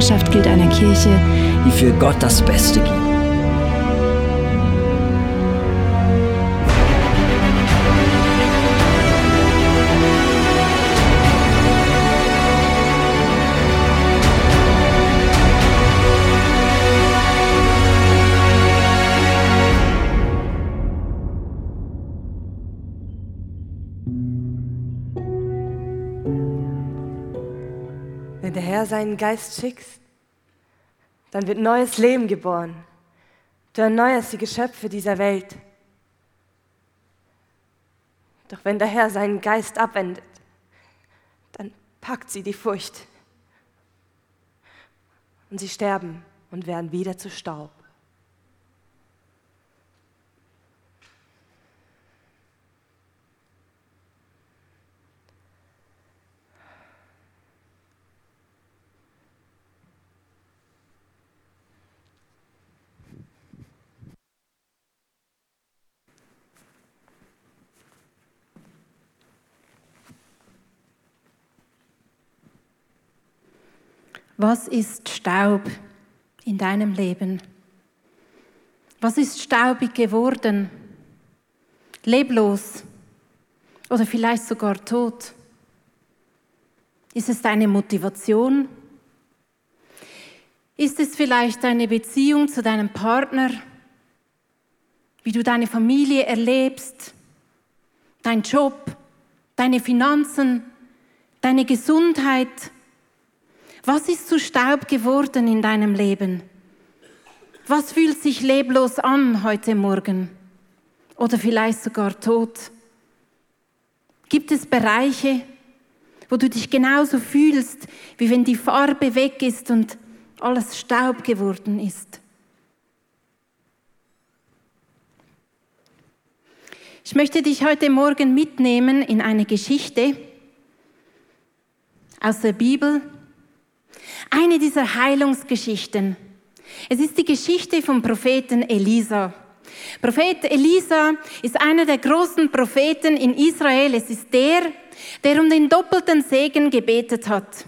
Unsere Leidenschaft gilt einer Kirche, die für Gott das Beste gibt. Geist schickt, dann wird neues Leben geboren. Du erneuerst die Geschöpfe dieser Welt. Doch wenn der Herr seinen Geist abwendet, dann packt sie die Furcht. Und sie sterben und werden wieder zu Staub. Was ist Staub in deinem Leben? Was ist staubig geworden? Leblos oder vielleicht sogar tot? Ist es deine Motivation? Ist es vielleicht deine Beziehung zu deinem Partner? Wie du deine Familie erlebst? Dein Job? Deine Finanzen? Deine Gesundheit? Was ist zu Staub geworden in deinem Leben? Was fühlt sich leblos an heute Morgen? Oder vielleicht sogar tot? Gibt es Bereiche, wo du dich genauso fühlst, wie wenn die Farbe weg ist und alles Staub geworden ist? Ich möchte dich heute Morgen mitnehmen in eine Geschichte aus der Bibel, eine dieser Heilungsgeschichten. Es ist die Geschichte vom Propheten Elisa. Prophet Elisa ist einer der großen Propheten in Israel. Es ist der, der um den doppelten Segen gebetet hat.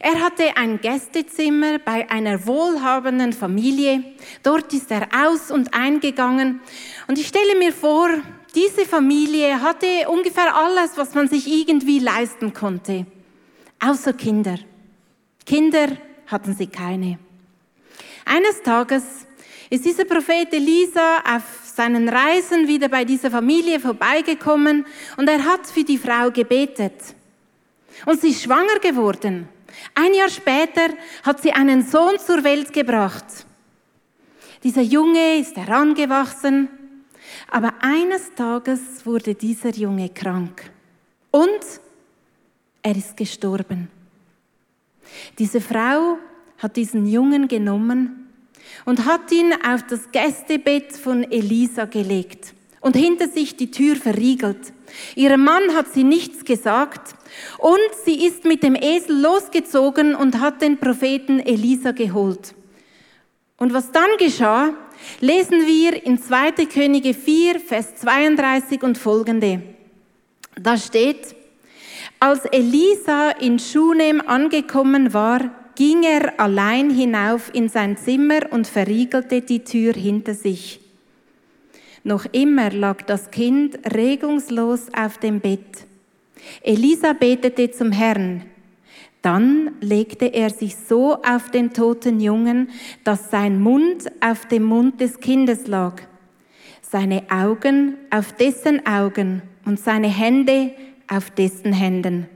Er hatte ein Gästezimmer bei einer wohlhabenden Familie. Dort ist er aus und eingegangen. Und ich stelle mir vor, diese Familie hatte ungefähr alles, was man sich irgendwie leisten konnte, außer Kinder. Kinder hatten sie keine. Eines Tages ist dieser Prophet Elisa auf seinen Reisen wieder bei dieser Familie vorbeigekommen und er hat für die Frau gebetet. Und sie ist schwanger geworden. Ein Jahr später hat sie einen Sohn zur Welt gebracht. Dieser Junge ist herangewachsen, aber eines Tages wurde dieser Junge krank und er ist gestorben. Diese Frau hat diesen Jungen genommen und hat ihn auf das Gästebett von Elisa gelegt und hinter sich die Tür verriegelt. Ihrem Mann hat sie nichts gesagt und sie ist mit dem Esel losgezogen und hat den Propheten Elisa geholt. Und was dann geschah, lesen wir in 2. Könige 4, Vers 32 und folgende. Da steht, als Elisa in Schunem angekommen war, ging er allein hinauf in sein Zimmer und verriegelte die Tür hinter sich. Noch immer lag das Kind regungslos auf dem Bett. Elisa betete zum Herrn. Dann legte er sich so auf den toten Jungen, dass sein Mund auf dem Mund des Kindes lag, seine Augen auf dessen Augen und seine Hände auf dessen Händen.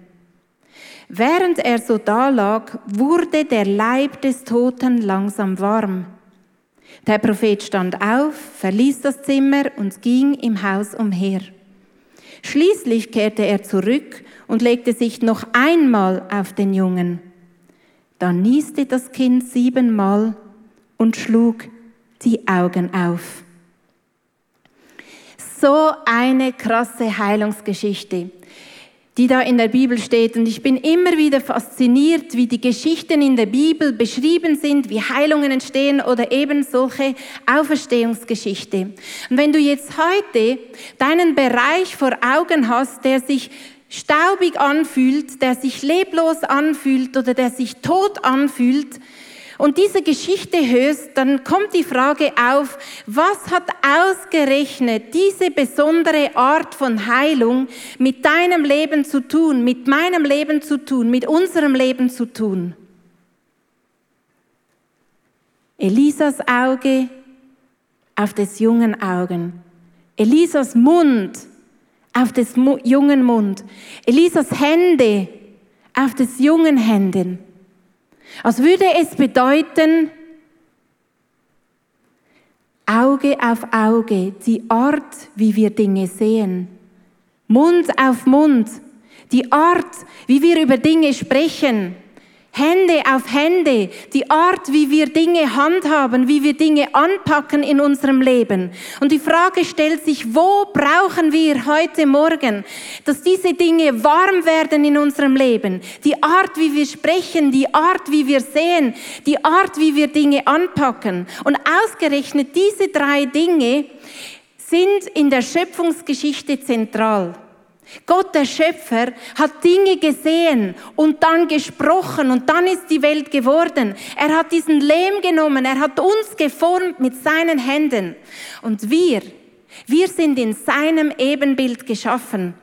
Während er so dalag, wurde der Leib des Toten langsam warm. Der Prophet stand auf, verließ das Zimmer und ging im Haus umher. Schließlich kehrte er zurück und legte sich noch einmal auf den Jungen. Dann nieste das Kind siebenmal und schlug die Augen auf. So eine krasse Heilungsgeschichte die da in der Bibel steht. Und ich bin immer wieder fasziniert, wie die Geschichten in der Bibel beschrieben sind, wie Heilungen entstehen oder eben solche Auferstehungsgeschichte. Und wenn du jetzt heute deinen Bereich vor Augen hast, der sich staubig anfühlt, der sich leblos anfühlt oder der sich tot anfühlt, und diese Geschichte hörst, dann kommt die Frage auf, was hat ausgerechnet diese besondere Art von Heilung mit deinem Leben zu tun, mit meinem Leben zu tun, mit unserem Leben zu tun? Elisas Auge auf des jungen Augen. Elisas Mund auf des jungen Mund. Elisas Hände auf des jungen Händen. Als würde es bedeuten, Auge auf Auge, die Art, wie wir Dinge sehen, Mund auf Mund, die Art, wie wir über Dinge sprechen, Hände auf Hände, die Art, wie wir Dinge handhaben, wie wir Dinge anpacken in unserem Leben. Und die Frage stellt sich, wo brauchen wir heute Morgen, dass diese Dinge warm werden in unserem Leben? Die Art, wie wir sprechen, die Art, wie wir sehen, die Art, wie wir Dinge anpacken. Und ausgerechnet diese drei Dinge sind in der Schöpfungsgeschichte zentral. Gott, der Schöpfer, hat Dinge gesehen und dann gesprochen und dann ist die Welt geworden. Er hat diesen Lehm genommen, er hat uns geformt mit seinen Händen. Und wir, wir sind in seinem Ebenbild geschaffen.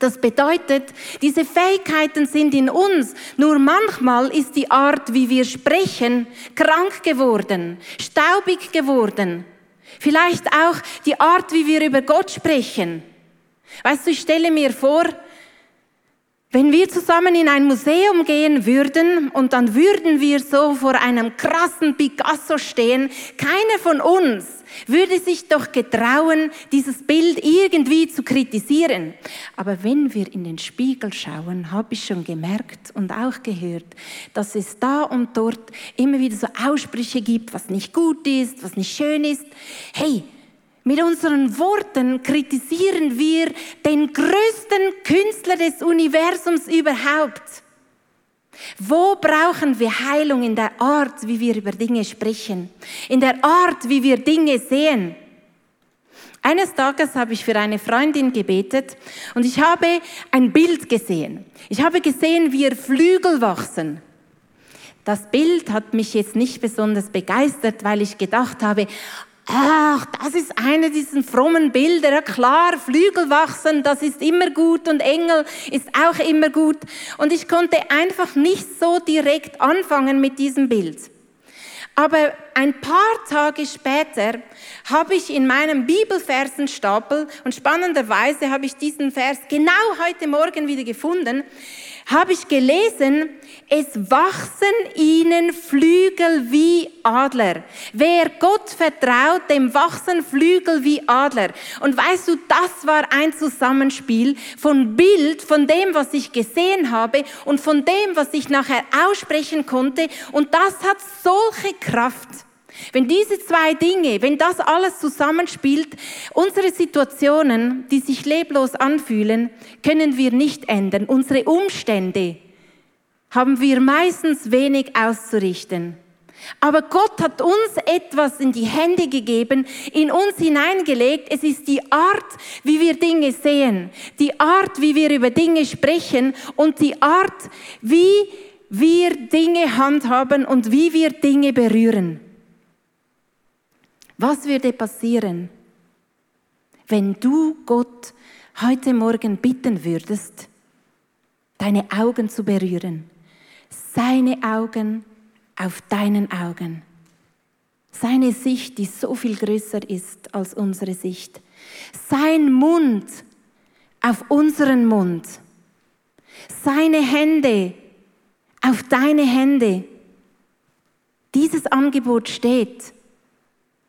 Das bedeutet, diese Fähigkeiten sind in uns, nur manchmal ist die Art, wie wir sprechen, krank geworden, staubig geworden. Vielleicht auch die Art, wie wir über Gott sprechen. Weißt du, ich stelle mir vor, wenn wir zusammen in ein Museum gehen würden und dann würden wir so vor einem krassen Picasso stehen, keiner von uns würde sich doch getrauen, dieses Bild irgendwie zu kritisieren. Aber wenn wir in den Spiegel schauen, habe ich schon gemerkt und auch gehört, dass es da und dort immer wieder so Aussprüche gibt, was nicht gut ist, was nicht schön ist. Hey, mit unseren Worten kritisieren wir den größten Künstler des Universums überhaupt. Wo brauchen wir Heilung in der Art, wie wir über Dinge sprechen, in der Art, wie wir Dinge sehen? Eines Tages habe ich für eine Freundin gebetet und ich habe ein Bild gesehen. Ich habe gesehen, wie ihr Flügel wachsen. Das Bild hat mich jetzt nicht besonders begeistert, weil ich gedacht habe, ach, das ist eine dieser frommen Bilder. Ja, klar, Flügel wachsen, das ist immer gut und Engel ist auch immer gut. Und ich konnte einfach nicht so direkt anfangen mit diesem Bild. Aber ein paar Tage später habe ich in meinem Bibelversenstapel, und spannenderweise habe ich diesen Vers genau heute Morgen wieder gefunden, habe ich gelesen, es wachsen ihnen Flügel wie Adler. Wer Gott vertraut, dem wachsen Flügel wie Adler. Und weißt du, das war ein Zusammenspiel von Bild, von dem, was ich gesehen habe und von dem, was ich nachher aussprechen konnte. Und das hat solche Kraft. Wenn diese zwei Dinge, wenn das alles zusammenspielt, unsere Situationen, die sich leblos anfühlen, können wir nicht ändern. Unsere Umstände haben wir meistens wenig auszurichten. Aber Gott hat uns etwas in die Hände gegeben, in uns hineingelegt. Es ist die Art, wie wir Dinge sehen, die Art, wie wir über Dinge sprechen und die Art, wie wir Dinge handhaben und wie wir Dinge berühren. Was würde passieren, wenn du Gott heute Morgen bitten würdest, deine Augen zu berühren? Seine Augen auf deinen Augen. Seine Sicht, die so viel größer ist als unsere Sicht. Sein Mund auf unseren Mund. Seine Hände auf deine Hände. Dieses Angebot steht.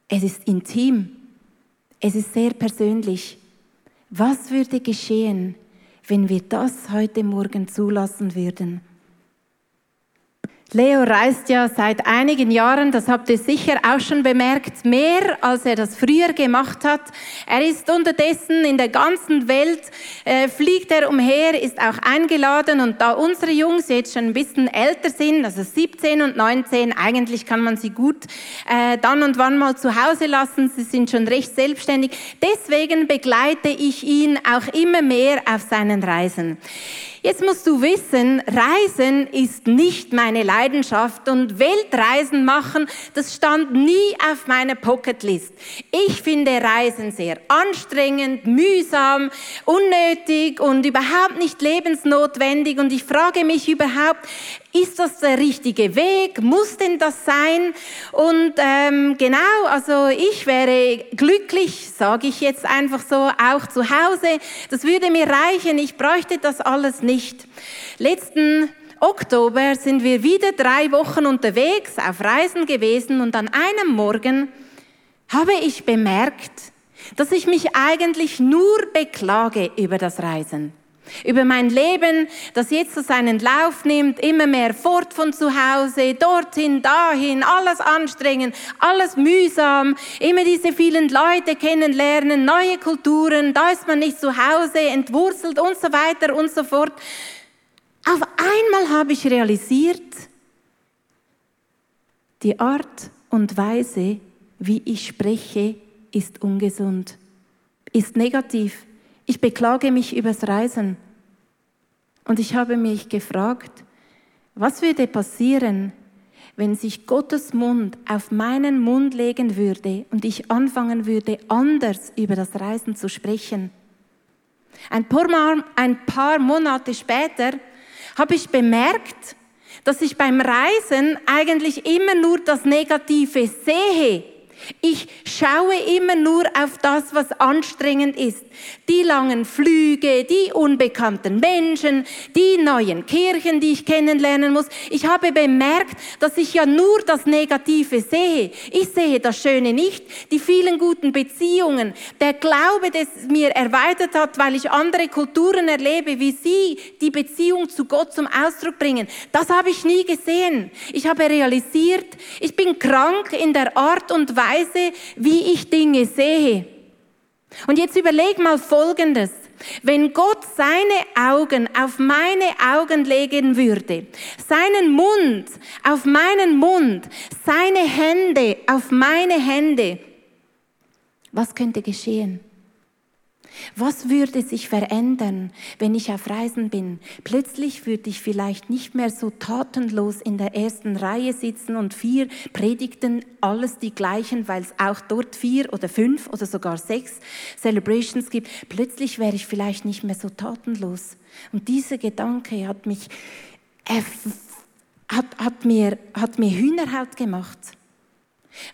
Es ist intim. Es ist sehr persönlich. Was würde geschehen, wenn wir das heute Morgen zulassen würden? Leo reist ja seit einigen Jahren, das habt ihr sicher auch schon bemerkt, mehr als er das früher gemacht hat. Er ist unterdessen in der ganzen Welt, äh, fliegt er umher, ist auch eingeladen und da unsere Jungs jetzt schon ein bisschen älter sind, also 17 und 19, eigentlich kann man sie gut äh, dann und wann mal zu Hause lassen, sie sind schon recht selbstständig. Deswegen begleite ich ihn auch immer mehr auf seinen Reisen. Jetzt musst du wissen, Reisen ist nicht meine Leidenschaft und Weltreisen machen, das stand nie auf meiner Pocketlist. Ich finde Reisen sehr anstrengend, mühsam, unnötig und überhaupt nicht lebensnotwendig und ich frage mich überhaupt, ist das der richtige Weg? Muss denn das sein? Und ähm, genau, also ich wäre glücklich, sage ich jetzt einfach so, auch zu Hause. Das würde mir reichen. Ich bräuchte das alles nicht. Letzten Oktober sind wir wieder drei Wochen unterwegs auf Reisen gewesen und an einem Morgen habe ich bemerkt, dass ich mich eigentlich nur beklage über das Reisen. Über mein Leben, das jetzt so seinen Lauf nimmt, immer mehr fort von zu Hause, dorthin, dahin, alles anstrengend, alles mühsam, immer diese vielen Leute kennenlernen, neue Kulturen, da ist man nicht zu Hause, entwurzelt und so weiter und so fort. Auf einmal habe ich realisiert, die Art und Weise, wie ich spreche, ist ungesund, ist negativ. Ich beklage mich übers Reisen. Und ich habe mich gefragt, was würde passieren, wenn sich Gottes Mund auf meinen Mund legen würde und ich anfangen würde, anders über das Reisen zu sprechen. Ein paar, ein paar Monate später habe ich bemerkt, dass ich beim Reisen eigentlich immer nur das Negative sehe ich schaue immer nur auf das, was anstrengend ist. Die langen Flüge, die unbekannten Menschen, die neuen Kirchen, die ich kennenlernen muss. Ich habe bemerkt, dass ich ja nur das Negative sehe. Ich sehe das Schöne nicht, die vielen guten Beziehungen, der Glaube, der mir erweitert hat, weil ich andere Kulturen erlebe, wie sie die Beziehung zu Gott zum Ausdruck bringen. Das habe ich nie gesehen. Ich habe realisiert, ich bin krank in der Art und Weise, Weise, wie ich Dinge sehe. Und jetzt überleg mal Folgendes. Wenn Gott seine Augen auf meine Augen legen würde, seinen Mund auf meinen Mund, seine Hände auf meine Hände, was könnte geschehen? Was würde sich verändern, wenn ich auf Reisen bin? Plötzlich würde ich vielleicht nicht mehr so tatenlos in der ersten Reihe sitzen und vier Predigten, alles die gleichen, weil es auch dort vier oder fünf oder sogar sechs Celebrations gibt. Plötzlich wäre ich vielleicht nicht mehr so tatenlos. Und dieser Gedanke hat mich, äh, hat, hat, mir, hat mir Hühnerhaut gemacht,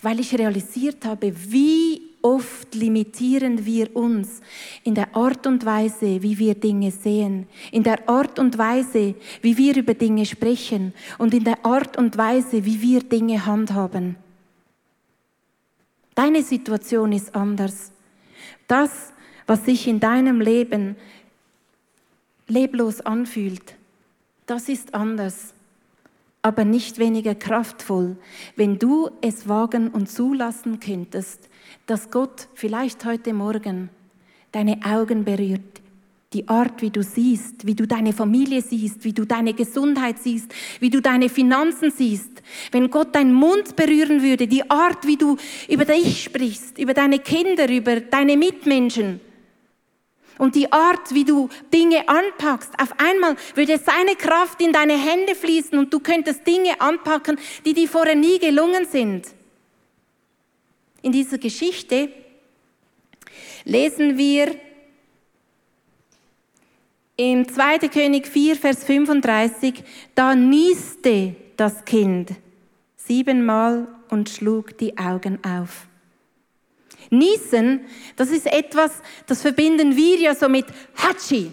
weil ich realisiert habe, wie oft limitieren wir uns in der Art und Weise, wie wir Dinge sehen, in der Art und Weise, wie wir über Dinge sprechen und in der Art und Weise, wie wir Dinge handhaben. Deine Situation ist anders. Das, was sich in deinem Leben leblos anfühlt, das ist anders, aber nicht weniger kraftvoll, wenn du es wagen und zulassen könntest, dass Gott vielleicht heute Morgen deine Augen berührt, die Art, wie du siehst, wie du deine Familie siehst, wie du deine Gesundheit siehst, wie du deine Finanzen siehst. Wenn Gott deinen Mund berühren würde, die Art, wie du über dich sprichst, über deine Kinder, über deine Mitmenschen und die Art, wie du Dinge anpackst, auf einmal würde seine Kraft in deine Hände fließen und du könntest Dinge anpacken, die dir vorher nie gelungen sind in dieser Geschichte lesen wir im 2. König 4, Vers 35, da nieste das Kind siebenmal und schlug die Augen auf. Niesen, das ist etwas, das verbinden wir ja so mit Hatschi.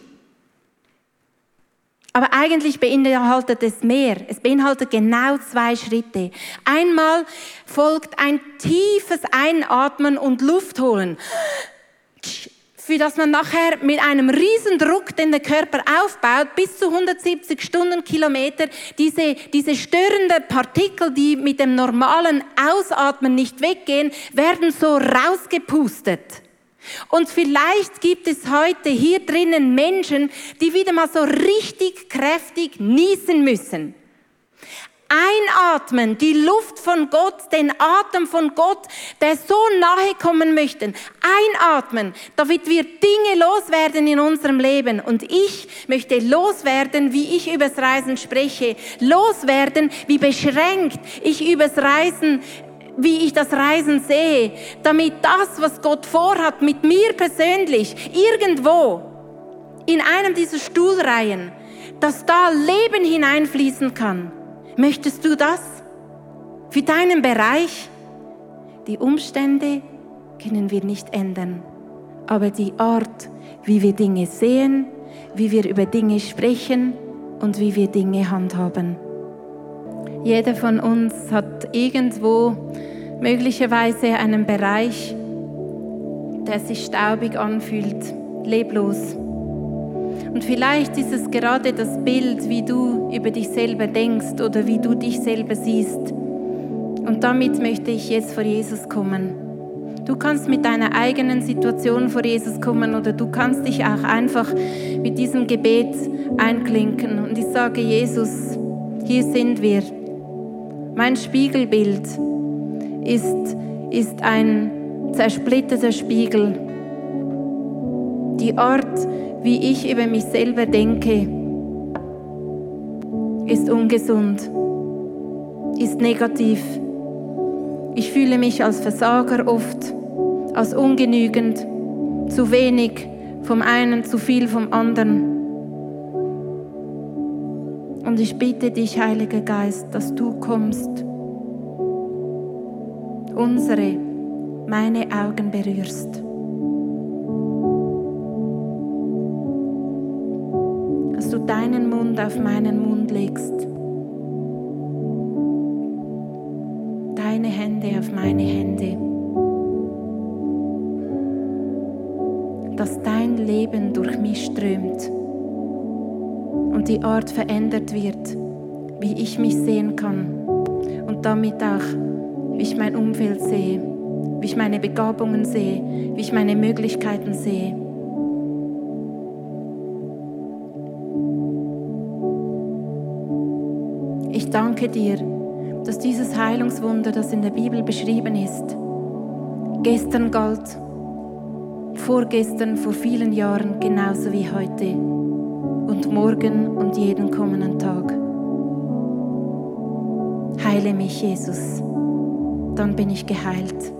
Aber eigentlich beinhaltet es mehr. Es beinhaltet genau zwei Schritte. Einmal folgt ein tiefes Einatmen und Luft holen. Für das man nachher mit einem Riesendruck, den der Körper aufbaut, bis zu 170 Stundenkilometer, diese, diese störenden Partikel, die mit dem normalen Ausatmen nicht weggehen, werden so rausgepustet. Und vielleicht gibt es heute hier drinnen Menschen, die wieder mal so richtig kräftig niesen müssen. Einatmen, die Luft von Gott, den Atem von Gott, der so nahe kommen möchte. Einatmen, damit wir Dinge loswerden in unserem Leben. Und ich möchte loswerden, wie ich übers Reisen spreche. Loswerden, wie beschränkt ich übers Reisen wie ich das Reisen sehe, damit das, was Gott vorhat mit mir persönlich, irgendwo in einem dieser Stuhlreihen, dass da Leben hineinfließen kann. Möchtest du das für deinen Bereich? Die Umstände können wir nicht ändern, aber die Art, wie wir Dinge sehen, wie wir über Dinge sprechen und wie wir Dinge handhaben. Jeder von uns hat irgendwo möglicherweise einen Bereich, der sich staubig anfühlt, leblos. Und vielleicht ist es gerade das Bild, wie du über dich selber denkst oder wie du dich selber siehst. Und damit möchte ich jetzt vor Jesus kommen. Du kannst mit deiner eigenen Situation vor Jesus kommen oder du kannst dich auch einfach mit diesem Gebet einklinken. Und ich sage, Jesus, hier sind wir. Mein Spiegelbild ist, ist ein zersplitterter Spiegel. Die Art, wie ich über mich selber denke, ist ungesund, ist negativ. Ich fühle mich als Versager oft, als ungenügend, zu wenig vom einen, zu viel vom anderen. Und ich bitte dich, Heiliger Geist, dass du kommst, unsere, meine Augen berührst. Deinen Mund auf meinen Mund legst, deine Hände auf meine Hände, dass dein Leben durch mich strömt und die Art verändert wird, wie ich mich sehen kann. Und damit auch, wie ich mein Umfeld sehe, wie ich meine Begabungen sehe, wie ich meine Möglichkeiten sehe. Ich danke dir, dass dieses Heilungswunder, das in der Bibel beschrieben ist, gestern galt, vorgestern, vor vielen Jahren genauso wie heute und morgen und jeden kommenden Tag. Heile mich, Jesus, dann bin ich geheilt.